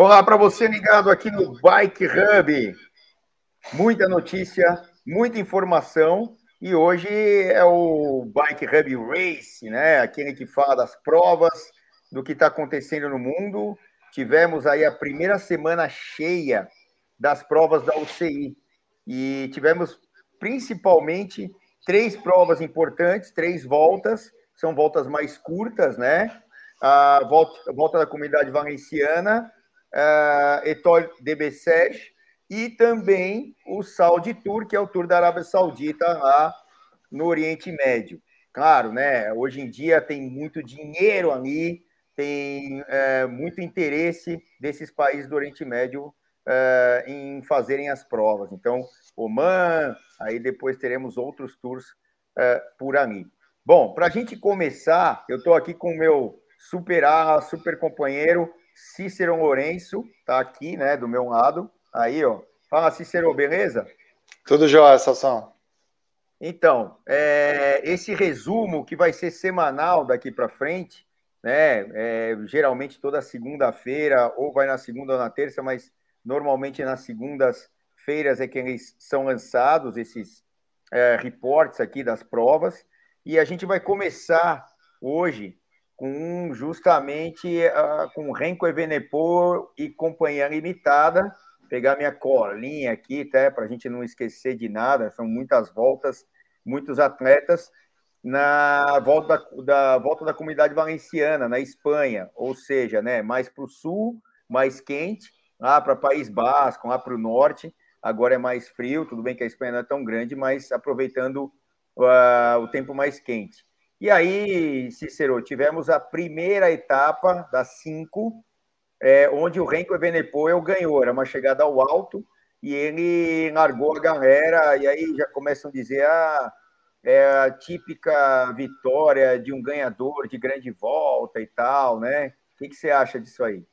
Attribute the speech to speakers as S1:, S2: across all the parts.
S1: Olá para você ligado aqui no Bike Hub. Muita notícia, muita informação e hoje é o Bike Hub Race, né? Aquele que fala das provas, do que está acontecendo no mundo. Tivemos aí a primeira semana cheia das provas da UCI e tivemos principalmente três provas importantes, três voltas, são voltas mais curtas, né? A volta, volta da comunidade valenciana, uh, Etoile de Bessèges, e também o Saudi Tour, que é o Tour da Arábia Saudita lá no Oriente Médio. Claro, né? Hoje em dia tem muito dinheiro ali, tem é, muito interesse desses países do Oriente Médio é, em fazerem as provas. Então, Oman, aí depois teremos outros tours é, por ali. Bom, para a gente começar, eu estou aqui com o meu super A, super companheiro, Cícero Lourenço tá aqui, né, do meu lado. Aí, ó. Fala, Cícero, beleza?
S2: Tudo jóia, Sassão.
S1: Então, é, esse resumo que vai ser semanal daqui para frente, né? É, geralmente toda segunda-feira, ou vai na segunda ou na terça, mas normalmente nas segundas-feiras é que eles são lançados, esses é, reportes aqui das provas. E a gente vai começar hoje com justamente uh, com Renko Evenepoel e Companhia Limitada. Pegar minha colinha aqui, até para a gente não esquecer de nada, são muitas voltas, muitos atletas na volta da, da volta da comunidade valenciana, na Espanha, ou seja, né, mais para o sul, mais quente, lá para País Basco, lá para o norte, agora é mais frio, tudo bem que a Espanha não é tão grande, mas aproveitando uh, o tempo mais quente. E aí, Cícero, tivemos a primeira etapa das cinco, é, onde o Renko Evenepoel ganhou. Era uma chegada ao alto e ele largou a galera. E aí já começam a dizer: ah, é a típica vitória de um ganhador de grande volta e tal, né? O que, que você acha disso aí?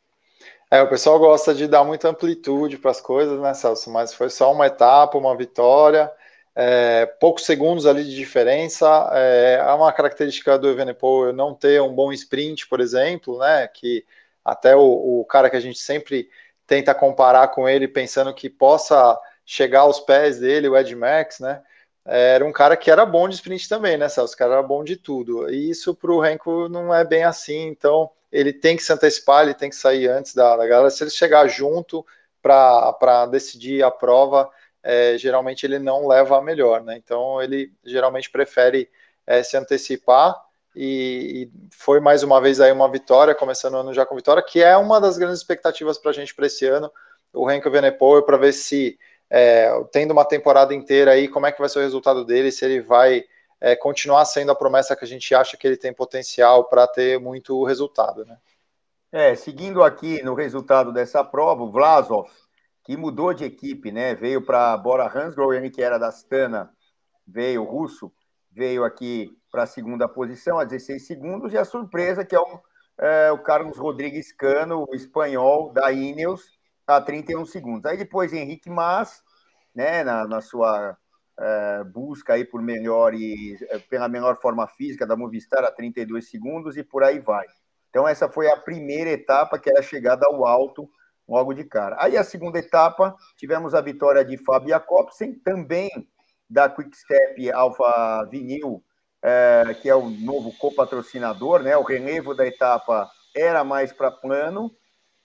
S2: É, o pessoal gosta de dar muita amplitude para as coisas, né, Celso? Mas foi só uma etapa, uma vitória é, poucos segundos ali de diferença. É, há uma característica do Evenepoel não ter um bom sprint, por exemplo, né? Que até o, o, cara que a gente sempre tenta comparar com ele, pensando que possa chegar aos pés dele, o Ed Max, né? Era um cara que era bom de sprint também, né, Celso? O cara era bom de tudo. E isso para o Renko não é bem assim, então ele tem que se antecipar, ele tem que sair antes da, da galera. Se ele chegar junto para decidir a prova, é, geralmente ele não leva a melhor, né? Então ele geralmente prefere é, se antecipar e, e, foi mais uma vez aí uma vitória, começando o ano já com vitória, que é uma das grandes expectativas para a gente para esse ano, o Renko Venepoel, para ver se é, tendo uma temporada inteira aí, como é que vai ser o resultado dele, se ele vai é, continuar sendo a promessa que a gente acha que ele tem potencial para ter muito resultado, né?
S1: É, seguindo aqui no resultado dessa prova, o Vlasov que mudou de equipe, né? Veio para Bora Hansgrohe, que era da Astana, veio russo, veio aqui para a segunda posição, a 16 segundos, e a surpresa que é o, é, o Carlos Rodrigues Cano, o espanhol da Ineos, a 31 segundos. Aí depois Henrique Mas, né, na, na sua é, busca aí por melhor e é, pela menor forma física da Movistar a 32 segundos e por aí vai. Então essa foi a primeira etapa que era a chegada ao alto logo de cara. Aí a segunda etapa, tivemos a vitória de Fábio Jacobsen, também da Quickstep Alpha Vinil, é, que é o novo co-patrocinador, né? O relevo da etapa era mais para plano,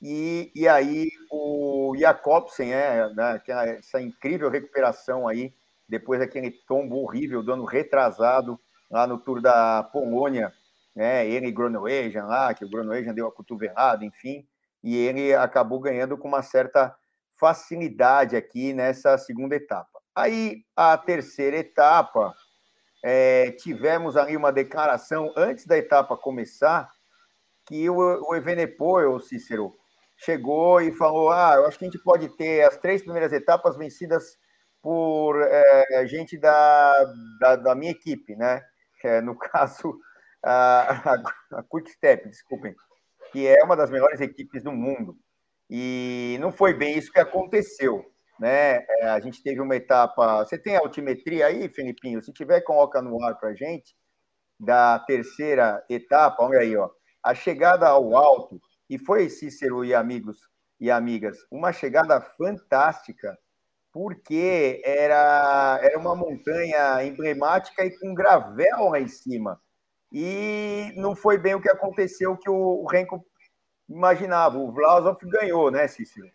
S1: e, e aí o Jacobsen, é, né, essa incrível recuperação aí, depois daquele tombo horrível do ano retrasado lá no Tour da Polônia, né? Ele e Groenewegen lá, que o Groenewegen deu a cotovelada, enfim, e ele acabou ganhando com uma certa facilidade aqui nessa segunda etapa. Aí, a terceira etapa, é, tivemos ali uma declaração antes da etapa começar, que o, o Evenepoel, o Cícero, chegou e falou: Ah, eu acho que a gente pode ter as três primeiras etapas vencidas por é, gente da, da, da, minha equipe, né? É, no caso, a, a, a Quick Step, desculpem que é uma das melhores equipes do mundo. E não foi bem isso que aconteceu. Né? É, a gente teve uma etapa. Você tem a altimetria aí, Felipinho? Se tiver, coloca no ar para gente. Da terceira etapa, olha aí, ó. A chegada ao alto, e foi Cícero e amigos e amigas, uma chegada fantástica, porque era, era uma montanha emblemática e com gravel lá em cima. E não foi bem o que aconteceu que o, Renko imaginava. O Vlasov ganhou, né, Cícero?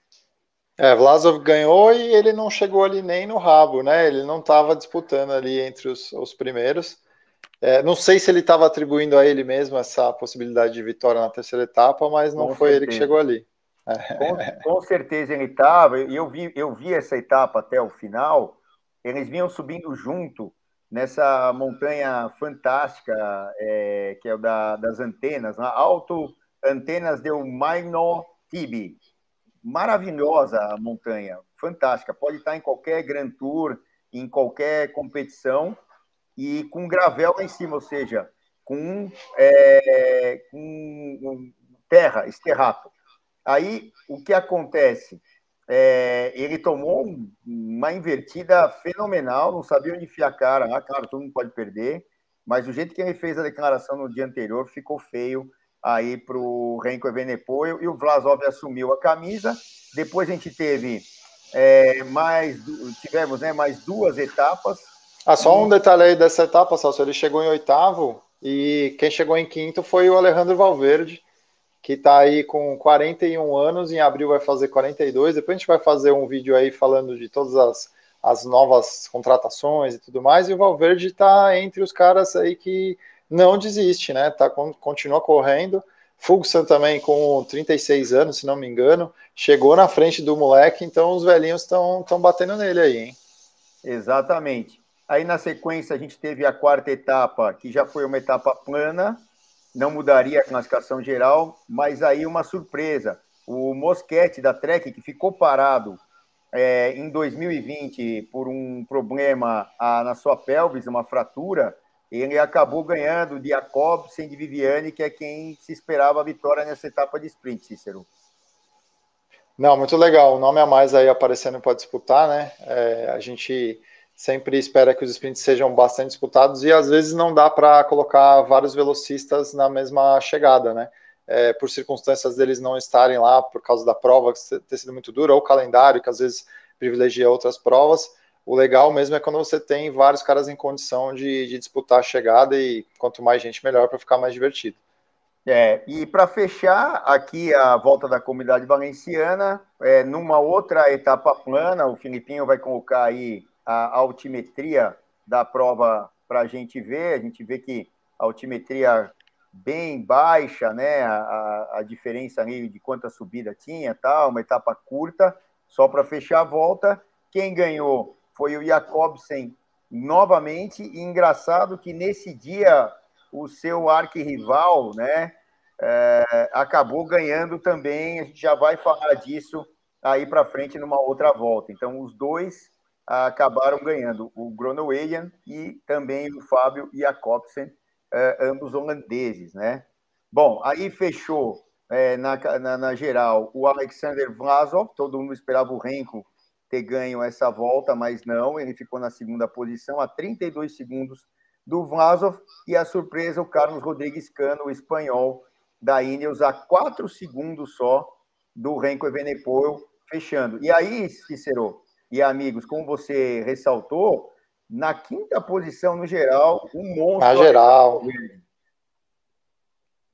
S2: É, Vlasov ganhou e ele não chegou ali nem no rabo, né? Ele não estava disputando ali entre os, os primeiros. É, não sei se ele estava atribuindo a ele mesmo essa possibilidade de vitória na terceira etapa, mas não com foi certeza. ele que chegou ali.
S1: Com, com certeza ele estava. Eu vi, eu vi essa etapa até o final. Eles vinham subindo junto nessa montanha fantástica é, que é o da, das antenas, né? Alto Antenas de Maino Tibi maravilhosa a montanha, fantástica. Pode estar em qualquer Grand Tour, em qualquer competição, e com gravel lá em cima, ou seja, com, é, com terra, esterrato. Aí, o que acontece? É, ele tomou uma invertida fenomenal, não sabia onde enfiar a cara. Ah, claro, todo mundo pode perder, mas o jeito que ele fez a declaração no dia anterior ficou feio aí para o Renko Evenepoel e o Vlasov assumiu a camisa. Depois a gente teve é, mais, tivemos né, mais duas etapas.
S2: Ah, só um detalhe aí dessa etapa, Celso, ele chegou em oitavo e quem chegou em quinto foi o Alejandro Valverde, que está aí com 41 anos, em abril vai fazer 42. Depois a gente vai fazer um vídeo aí falando de todas as, as novas contratações e tudo mais. E o Valverde está entre os caras aí que não desiste, né? Tá, continua correndo. Fugsan também com 36 anos, se não me engano, chegou na frente do moleque, então os velhinhos estão batendo nele aí, hein?
S1: Exatamente. Aí na sequência a gente teve a quarta etapa, que já foi uma etapa plana, não mudaria a classificação geral, mas aí uma surpresa. O Mosquete da Trek, que ficou parado é, em 2020 por um problema a, na sua pelvis, uma fratura, ele acabou ganhando de Jacobsen de Viviane, que é quem se esperava a vitória nessa etapa de sprint, Cícero.
S2: Não, muito legal. O nome a mais aí aparecendo para disputar, né? É, a gente sempre espera que os sprints sejam bastante disputados e às vezes não dá para colocar vários velocistas na mesma chegada, né? É, por circunstâncias deles não estarem lá por causa da prova ter sido muito dura ou calendário que às vezes privilegia outras provas o legal mesmo é quando você tem vários caras em condição de, de disputar a chegada e quanto mais gente, melhor para ficar mais divertido.
S1: É, e para fechar aqui a volta da comunidade valenciana, é, numa outra etapa plana, o Filipinho vai colocar aí a altimetria da prova para a gente ver. A gente vê que a altimetria bem baixa, né? A, a, diferença ali de quanta subida tinha, tal, uma etapa curta, só para fechar a volta. Quem ganhou foi o Jacobsen novamente. E engraçado que nesse dia o seu arquirrival, né, é, acabou ganhando também. A gente já vai falar disso aí para frente numa outra volta. Então, os dois acabaram ganhando, o Groenewegen e também o Fábio Jacobsen, é, ambos holandeses, né? Bom, aí fechou é, na, na, na, geral o Alexander Vlasov, todo mundo esperava o Renko ter ganho essa volta, mas não, ele ficou na segunda posição, a 32 segundos do Vlasov, e a surpresa, o Carlos Rodrigues Cano, o espanhol da Ineos, a 4 segundos só do Renko Evenepoel, fechando. E aí, Cícero e amigos, como você ressaltou, na quinta posição no geral, um monstro.
S2: Na geral.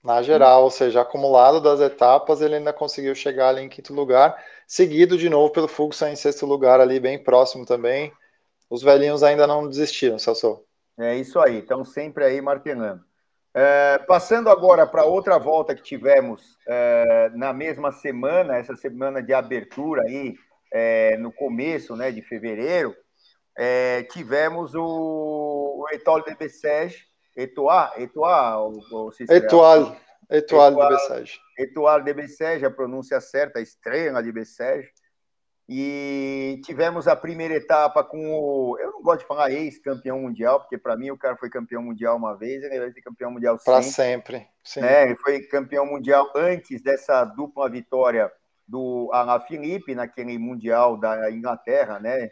S2: Na geral, ou seja, acumulado das etapas, ele ainda conseguiu chegar ali em quinto lugar seguido de novo pelo Fugsa em sexto lugar ali, bem próximo também. Os velhinhos ainda não desistiram, Celso.
S1: É isso aí, estão sempre aí martelando. É, passando agora para outra volta que tivemos é, na mesma semana, essa semana de abertura aí, é, no começo né, de fevereiro, é, tivemos o, o Etoile de Bessèges, Etoile, Etoile,
S2: o, o Etoile, Etoile de Bessèges.
S1: Etoile de Bessèges, a pronúncia certa, a estrela de Bessèges. E tivemos a primeira etapa com o. Eu não gosto de falar ex-campeão mundial, porque para mim o cara foi campeão mundial uma vez, ele vai ser campeão mundial
S2: sempre. Para sempre.
S1: Sim. Né? Ele foi campeão mundial antes dessa dupla vitória do Alain Philippe, naquele mundial da Inglaterra, né?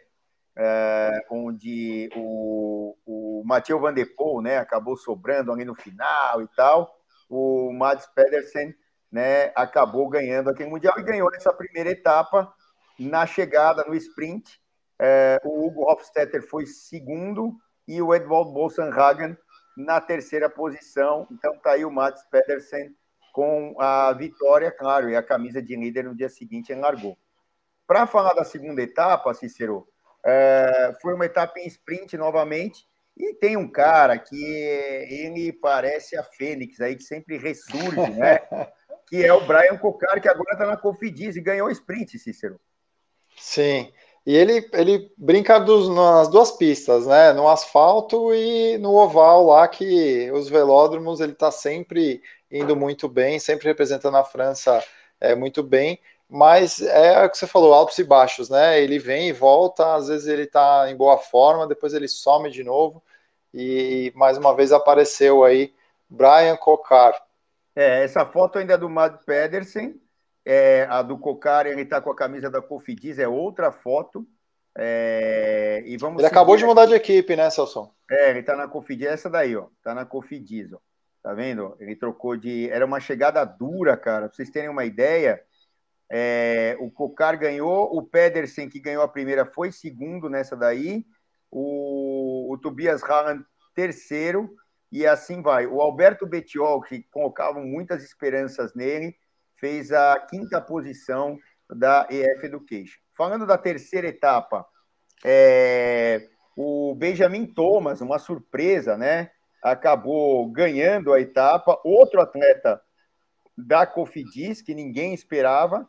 S1: É, onde o, o Mathieu Van Der Poel né, acabou sobrando ali no final e tal o Mads Pedersen né, acabou ganhando aquele Mundial e ganhou essa primeira etapa na chegada, no sprint. É, o Hugo Hofstetter foi segundo e o Edvald Bolsenhagen na terceira posição. Então tá aí o Mats Pedersen com a vitória, claro, e a camisa de líder no dia seguinte largou. Para falar da segunda etapa, Cícero, é, foi uma etapa em sprint novamente, e tem um cara que ele parece a Fênix aí, que sempre ressurge, né? que é o Brian Cocar, que agora está na Cofidis e ganhou o sprint, Cícero.
S2: Sim, e ele, ele brinca dos, nas duas pistas, né? No asfalto e no oval lá, que os velódromos ele está sempre indo muito bem, sempre representando a França é, muito bem. Mas é o que você falou, altos e baixos, né? Ele vem e volta, às vezes ele está em boa forma, depois ele some de novo. E mais uma vez apareceu aí Brian Cocar.
S1: É, essa foto ainda é do Mad Pedersen, é, a do Cocar, ele está com a camisa da Cofidis, é outra foto. É, e vamos
S2: ele acabou de mudar de equipe, né, Celso?
S1: É, ele está na Cofidis, essa daí, ó. Está na Cofidis, ó. Tá vendo? Ele trocou de. Era uma chegada dura, cara. Pra vocês terem uma ideia, é, o Cocar ganhou, o Pedersen, que ganhou a primeira, foi segundo nessa daí. O, o Tobias Haaland, terceiro. E assim vai. O Alberto Betiol, que colocavam muitas esperanças nele, fez a quinta posição da EF Education. Falando da terceira etapa, é, o Benjamin Thomas, uma surpresa, né? Acabou ganhando a etapa. Outro atleta da Cofidis, que ninguém esperava,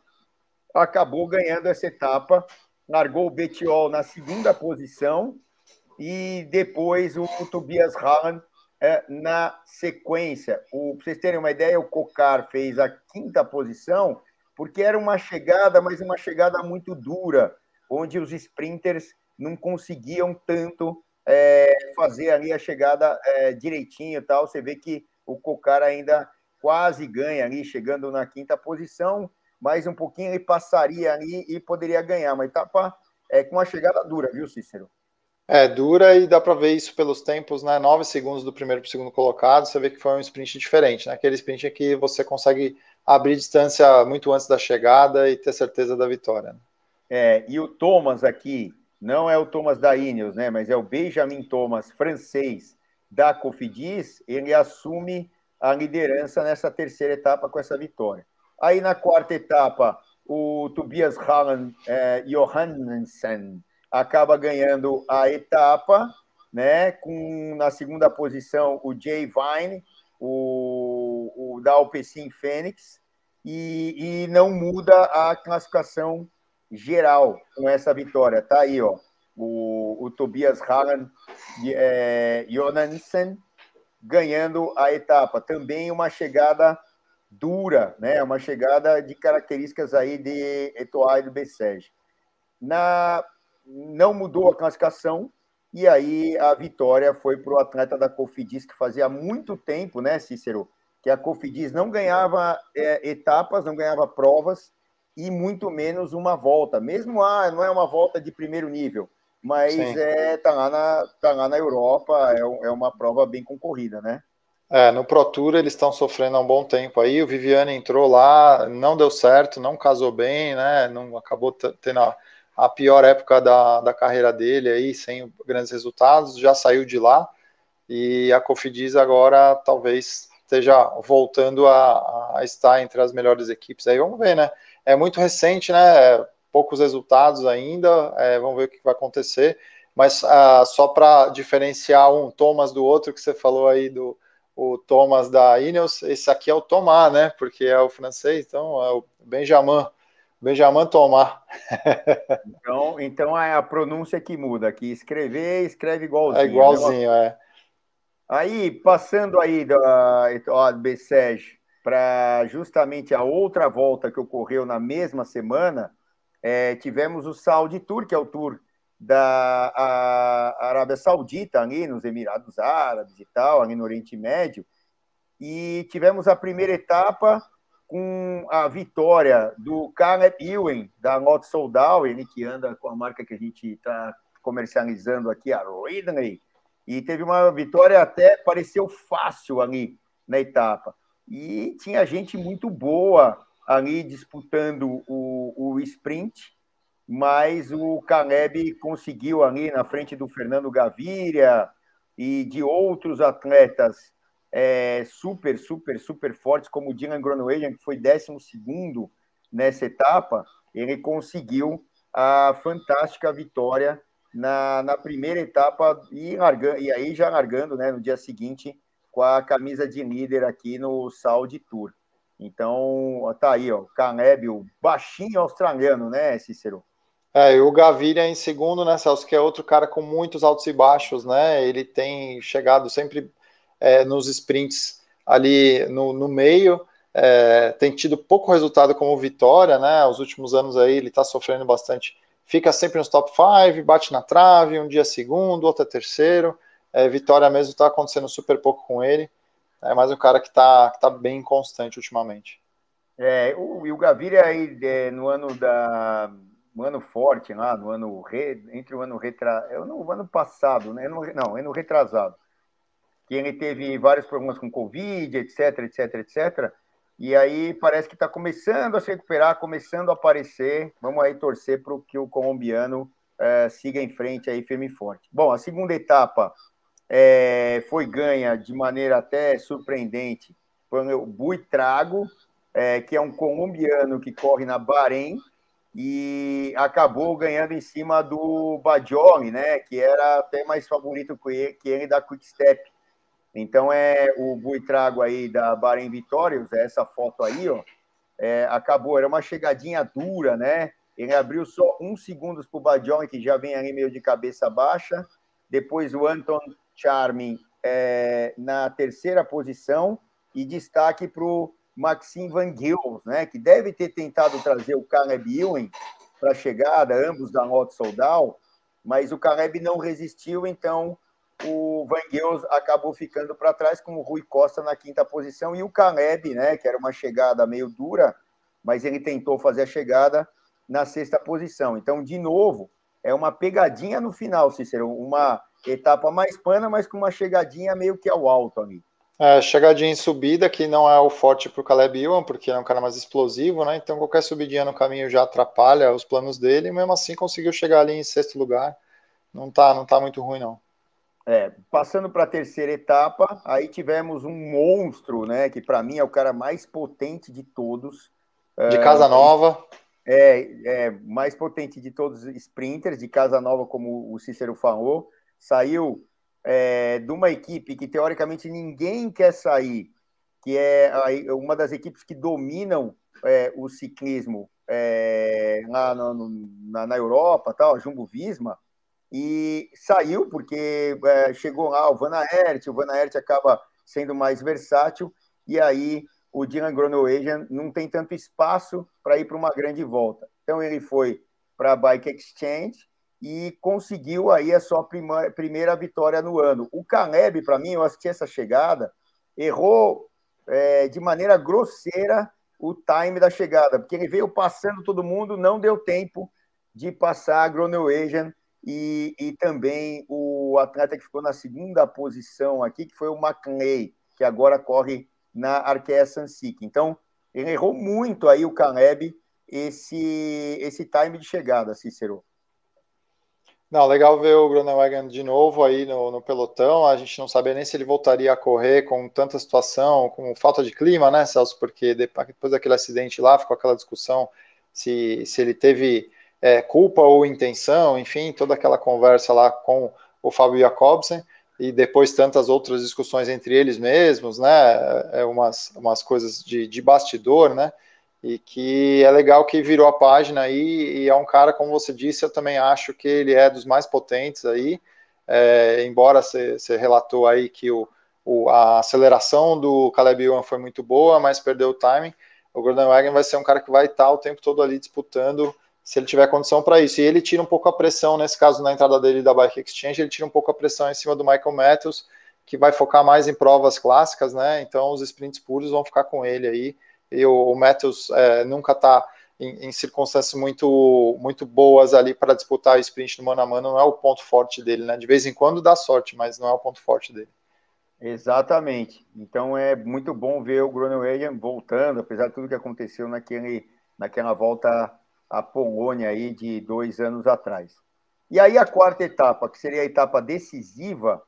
S1: acabou ganhando essa etapa. Largou o Betiol na segunda posição e depois o Tobias Haaland é, na sequência. Para vocês terem uma ideia, o Cocar fez a quinta posição, porque era uma chegada, mas uma chegada muito dura, onde os sprinters não conseguiam tanto é, fazer ali a chegada é, direitinho e tal. Você vê que o Cocar ainda quase ganha ali, chegando na quinta posição, mais um pouquinho ele passaria ali e poderia ganhar. Uma etapa é, com uma chegada dura, viu, Cícero?
S2: É, dura e dá para ver isso pelos tempos, né? 9 segundos do primeiro para o segundo colocado, você vê que foi um sprint diferente, né? Aquele sprint em que você consegue abrir distância muito antes da chegada e ter certeza da vitória. Né?
S1: É, e o Thomas aqui, não é o Thomas da Ineos, né? Mas é o Benjamin Thomas, francês, da Cofidis, ele assume a liderança nessa terceira etapa com essa vitória. Aí na quarta etapa, o Tobias Hallen é, Johansen acaba ganhando a etapa, né? Com na segunda posição o Jay Vine, o, o da Alpecin Fênix, e, e não muda a classificação geral com essa vitória. Tá aí, ó. O, o Tobias Hallen é, Jonansen ganhando a etapa. Também uma chegada dura, né? Uma chegada de características aí de Etoile do Bessege. Na não mudou a classificação, e aí a vitória foi para o atleta da Cofidis, que fazia muito tempo, né, Cícero, que a Cofidis não ganhava é, etapas, não ganhava provas, e muito menos uma volta. Mesmo, ah, não é uma volta de primeiro nível, mas é, tá, lá na, tá lá na Europa, é, é uma prova bem concorrida, né?
S2: É, no Pro Tour eles estão sofrendo há um bom tempo aí. O Viviane entrou lá, não deu certo, não casou bem, né? Não acabou tendo a, a pior época da, da carreira dele aí, sem grandes resultados, já saiu de lá e a Cofidis agora talvez esteja voltando a, a, estar entre as melhores equipes. Aí vamos ver, né? É muito recente, né? Poucos resultados ainda, é, vamos ver o que vai acontecer. Mas ah, só para diferenciar um Thomas do outro que você falou aí do o Thomas da Ineos, esse aqui é o Thomas, né? Porque é o francês, então é o Benjamin Benjamin Tomar.
S1: então, então é a pronúncia que muda aqui. Escrever, escreve igualzinho.
S2: É igualzinho, né? é.
S1: Aí, passando aí da BSEG para justamente a outra volta que ocorreu na mesma semana, é, tivemos o Saudi Tour, que é o tour da Arábia Saudita, ali nos Emirados Árabes e tal, ali no Oriente Médio. E tivemos a primeira etapa com a vitória do Caleb Ewan, da Lot Soldal, ele que anda com a marca que a gente está comercializando aqui, a Ridley, e teve uma vitória até pareceu fácil ali na etapa. e tinha gente muito boa ali disputando o, o sprint, mas o Caleb conseguiu ali na frente do Fernando Gaviria e de outros atletas é, super, super, super fortes, como o Dylan Groenewegen, que foi 12 nessa etapa, ele conseguiu a fantástica vitória na, na primeira etapa e, largando, e aí já largando né, no dia seguinte com a camisa de líder aqui no Saudi Tour. Então, tá aí, ó, Caleb, o baixinho australiano, né, Cícero?
S2: É, e o Gaviria em segundo, né, Celso, que é outro cara com muitos altos e baixos, né? Ele tem chegado sempre é, nos sprints ali no, no meio, é, tem tido pouco resultado como vitória, né? Os últimos anos aí ele está sofrendo bastante. Fica sempre nos top 5, bate na trave, um dia segundo, outro é terceiro. É, vitória mesmo está acontecendo super pouco com ele. É mais um cara que está tá bem constante ultimamente.
S1: É, o, e o Gaviria aí é, no ano da no ano forte lá, no ano re, entre o ano retra, é, no ano passado, né? Não, ano retrasado que ele teve vários problemas com Covid, etc, etc, etc. E aí parece que está começando a se recuperar, começando a aparecer. Vamos aí torcer para que o colombiano é, siga em frente aí firme e forte. Bom, a segunda etapa é, foi ganha de maneira até surpreendente pelo Buitrago, é, que é um colombiano que corre na Bahrein e acabou ganhando em cima do Badioli, né, que era até mais favorito que ele da Quick Step. Então, é o Buitrago aí da Bahrein Vitórios, é essa foto aí, ó, é, acabou, era uma chegadinha dura, né? Ele abriu só um segundo para o Badion, que já vem ali meio de cabeça baixa. Depois o Anton Charming é, na terceira posição. E destaque para o Maxim Van Gils, né? Que deve ter tentado trazer o Caleb Ewan para a chegada, ambos da Lotto Soldal, mas o Caleb não resistiu, então o Van Gils acabou ficando para trás com o Rui Costa na quinta posição e o Caleb, né, que era uma chegada meio dura, mas ele tentou fazer a chegada na sexta posição. Então, de novo, é uma pegadinha no final, Cícero, uma etapa mais pana, mas com uma chegadinha meio que ao alto ali.
S2: É, chegadinha em subida, que não é o forte para o Caleb Ewan, porque é um cara mais explosivo, né? Então qualquer subidinha no caminho já atrapalha os planos dele, mesmo assim conseguiu chegar ali em sexto lugar. Não tá, não tá muito ruim, não.
S1: É, passando para a terceira etapa, aí tivemos um monstro, né? Que para mim é o cara mais potente de todos.
S2: De Casa Nova.
S1: É, é, mais potente de todos os sprinters, de Casa Nova, como o Cícero falou. Saiu é, de uma equipe que teoricamente ninguém quer sair, que é uma das equipes que dominam é, o ciclismo é, lá no, na, na Europa, tal, a Jumbo Visma e saiu porque é, chegou lá o Van Aert, o Van Aert acaba sendo mais versátil, e aí o Dylan Groenewegen não tem tanto espaço para ir para uma grande volta. Então ele foi para a Bike Exchange e conseguiu aí a sua prima, primeira vitória no ano. O Caleb, para mim, eu assisti essa chegada, errou é, de maneira grosseira o time da chegada, porque ele veio passando todo mundo, não deu tempo de passar a Groenewegen e, e também o atleta que ficou na segunda posição aqui, que foi o McLeay, que agora corre na Arkea Sansic. Então, ele errou muito aí o Caleb esse, esse time de chegada, Cícero.
S2: Não, legal ver o Groenewegen de novo aí no, no, pelotão. A gente não sabia nem se ele voltaria a correr com tanta situação, com falta de clima, né, Celso? Porque depois daquele acidente lá, ficou aquela discussão se, se ele teve é, culpa ou intenção, enfim, toda aquela conversa lá com o Fábio Jacobsen e depois tantas outras discussões entre eles mesmos, né, é, é umas, umas coisas de, de bastidor, né, e que é legal que virou a página aí, e é um cara, como você disse, eu também acho que ele é dos mais potentes aí, é, embora você relatou aí que o, o, a aceleração do Caleb Ewan foi muito boa, mas perdeu o timing, o Gordon Wagen vai ser um cara que vai estar o tempo todo ali disputando se ele tiver condição para isso. E ele tira um pouco a pressão, nesse caso, na entrada dele da Bike Exchange, ele tira um pouco a pressão em cima do Michael Matthews, que vai focar mais em provas clássicas, né? Então os sprints puros vão ficar com ele aí. E o, o Matthews é, nunca está em, em, circunstâncias muito, muito boas ali para disputar o sprint no mano a mano, não é o ponto forte dele, né? De vez em quando dá sorte, mas não é o ponto forte dele.
S1: Exatamente. Então é muito bom ver o Groenewegen voltando, apesar de tudo que aconteceu naquele, naquela volta à Polônia aí de dois anos atrás. E aí a quarta etapa, que seria a etapa decisiva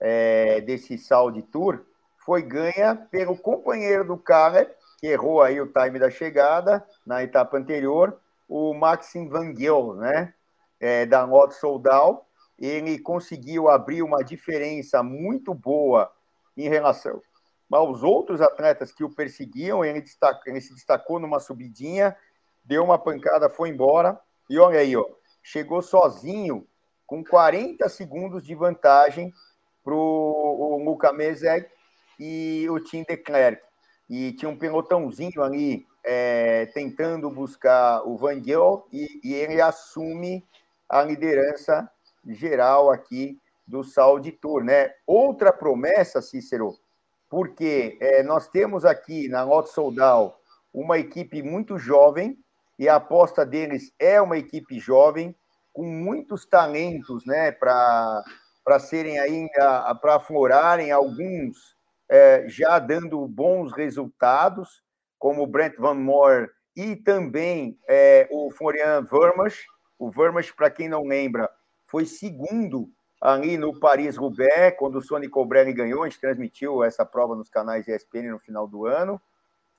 S1: é, desse Saudi Tour, foi ganha pelo companheiro do Caleb, que errou aí o time da chegada na etapa anterior, o Maxim Van Geel, né? É, da Lot Soldal. Ele conseguiu abrir uma diferença muito boa em relação aos outros atletas que o perseguiam. Ele, destaca, ele se destacou numa subidinha, deu uma pancada, foi embora. E olha aí, ó, chegou sozinho com 40 segundos de vantagem para o Luca Mezek e o Tim de Klerk. E tinha um pelotãozinho ali é, tentando buscar o Van Geel e, e, ele assume a liderança geral aqui do Saudi Tour. Né? Outra promessa, Cícero, porque é, nós temos aqui na Lot Soldal uma equipe muito jovem, e a aposta deles é uma equipe jovem, com muitos talentos né, para serem ainda, para aflorarem alguns é, já dando bons resultados, como o Brent Van Moor e também é, o Florian Vermas. O Vermas, para quem não lembra, foi segundo ali no Paris-Roubaix, quando o Sony Cobrelli ganhou, a gente transmitiu essa prova nos canais ESPN no final do ano.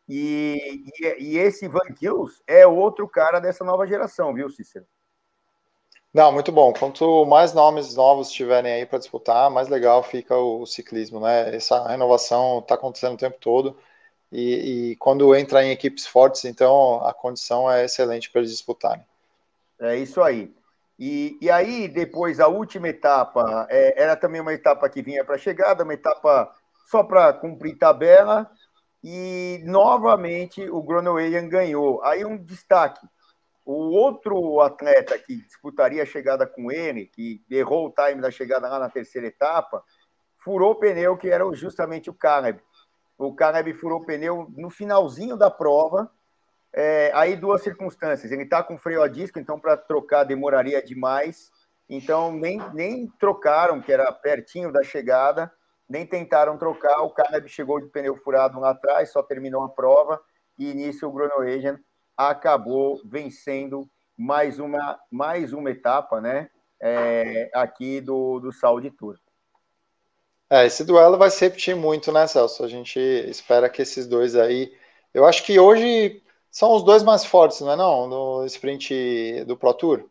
S1: E, e, e esse Van Kills é outro cara dessa nova geração, viu, Cícero?
S2: Não, muito bom. Quanto mais nomes novos tiverem aí para disputar, mais legal fica o, ciclismo, né? Essa renovação está acontecendo o tempo todo e, e, quando entra em equipes fortes, então a condição é excelente para eles disputarem.
S1: É isso aí. E, e aí, depois, a última etapa é, era também uma etapa que vinha para a chegada, uma etapa só para cumprir tabela, e novamente o Groenewegen ganhou. Aí um destaque o outro atleta que disputaria a chegada com ele, que errou o time da chegada lá na terceira etapa, furou o pneu, que era justamente o Caleb. O Caleb furou o pneu no finalzinho da prova. É, aí duas circunstâncias. Ele está com freio a disco, então para trocar demoraria demais. Então nem, nem trocaram, que era pertinho da chegada, nem tentaram trocar. O Caleb chegou de pneu furado lá atrás, só terminou a prova. E nisso o Groenewegen acabou vencendo mais uma, mais uma etapa, né? É, aqui do, do Saudi Tour.
S2: É, esse duelo vai se repetir muito, né, Celso? A gente espera que esses dois aí. Eu acho que hoje são os dois mais fortes, não é não? No sprint do Pro Tour.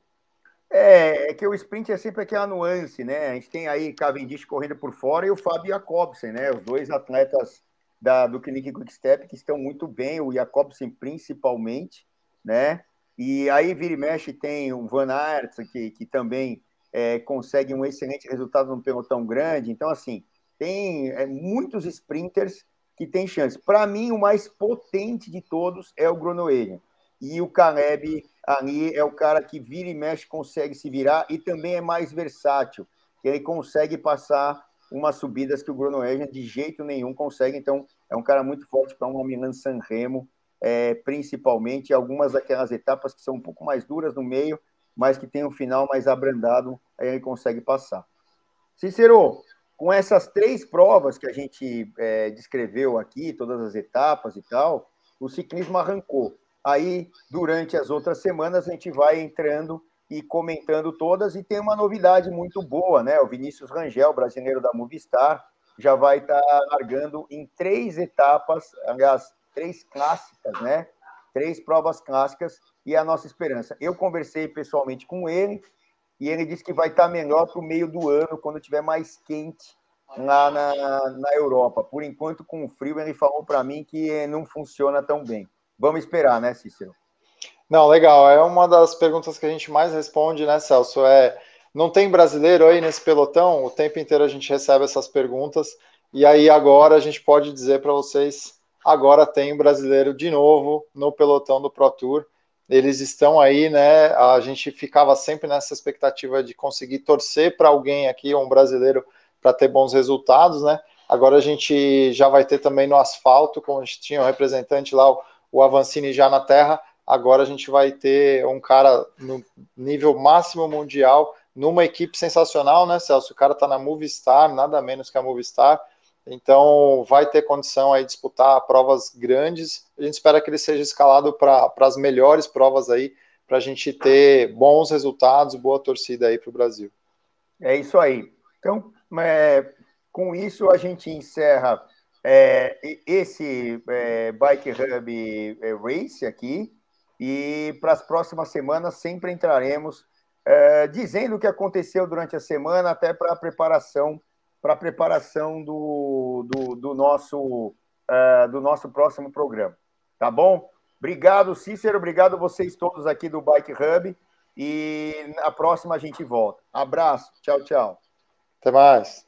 S1: É, é que o sprint é sempre aquela nuance, né? A gente tem aí Cavendish correndo por fora e o Fábio Jacobsen, né? Os dois atletas da, do Clinic Quickstep, que estão muito bem, o Jacobsen principalmente, né? E aí vira e mexe tem o Van Aert, que, que também é, consegue um excelente resultado num pelotão grande. Então, assim, tem é, muitos sprinters que têm chance. Para mim, o mais potente de todos é o Groenewegen. E o Caleb ali é o cara que vira e mexe, consegue se virar e também é mais versátil. Ele consegue passar umas subidas que o Groenewegen de jeito nenhum consegue. Então, é um cara muito forte para uma Milan San Remo, é, principalmente algumas daquelas etapas que são um pouco mais duras no meio, mas que tem um final mais abrandado, aí ele consegue passar. Cícero, com essas três provas que a gente é, descreveu aqui, todas as etapas e tal, o ciclismo arrancou. Aí, durante as outras semanas, a gente vai entrando e comentando todas. E tem uma novidade muito boa, né? O Vinícius Rangel, brasileiro da Movistar, já vai estar tá largando em três etapas, aliás, três clássicas, né? Três provas clássicas e é a nossa esperança. Eu conversei pessoalmente com ele e ele disse que vai estar tá melhor para o meio do ano, quando tiver mais quente lá na, na Europa. Por enquanto, com o frio, ele falou para mim que não funciona tão bem. Vamos esperar, né, Cícero?
S2: Não, legal. É uma das perguntas que a gente mais responde, né, Celso? É não tem brasileiro aí nesse pelotão? O tempo inteiro a gente recebe essas perguntas. E aí agora a gente pode dizer para vocês, agora tem brasileiro de novo no pelotão do Pro Tour. Eles estão aí, né? A gente ficava sempre nessa expectativa de conseguir torcer para alguém aqui, um brasileiro, para ter bons resultados, né? Agora a gente já vai ter também no asfalto, como a gente tinha um representante lá, o Avancini já na terra agora a gente vai ter um cara no nível máximo mundial, numa equipe sensacional, né, Celso? O cara tá na Movistar, nada menos que a Movistar, Então, vai ter condição aí de disputar provas grandes. A gente espera que ele seja escalado para as melhores provas aí, para a gente ter bons resultados, boa torcida aí para o Brasil.
S1: É isso aí. Então, é, com isso, a gente encerra é, esse é, Bike Hub é, Race aqui. E para as próximas semanas sempre entraremos é, dizendo o que aconteceu durante a semana, até para a preparação para preparação do, do, do nosso, uh, do nosso próximo programa. Tá bom? Obrigado, Cícero. Obrigado vocês todos aqui do Bike Hub. E na próxima a gente volta. Abraço. Tchau, tchau.
S2: Até mais.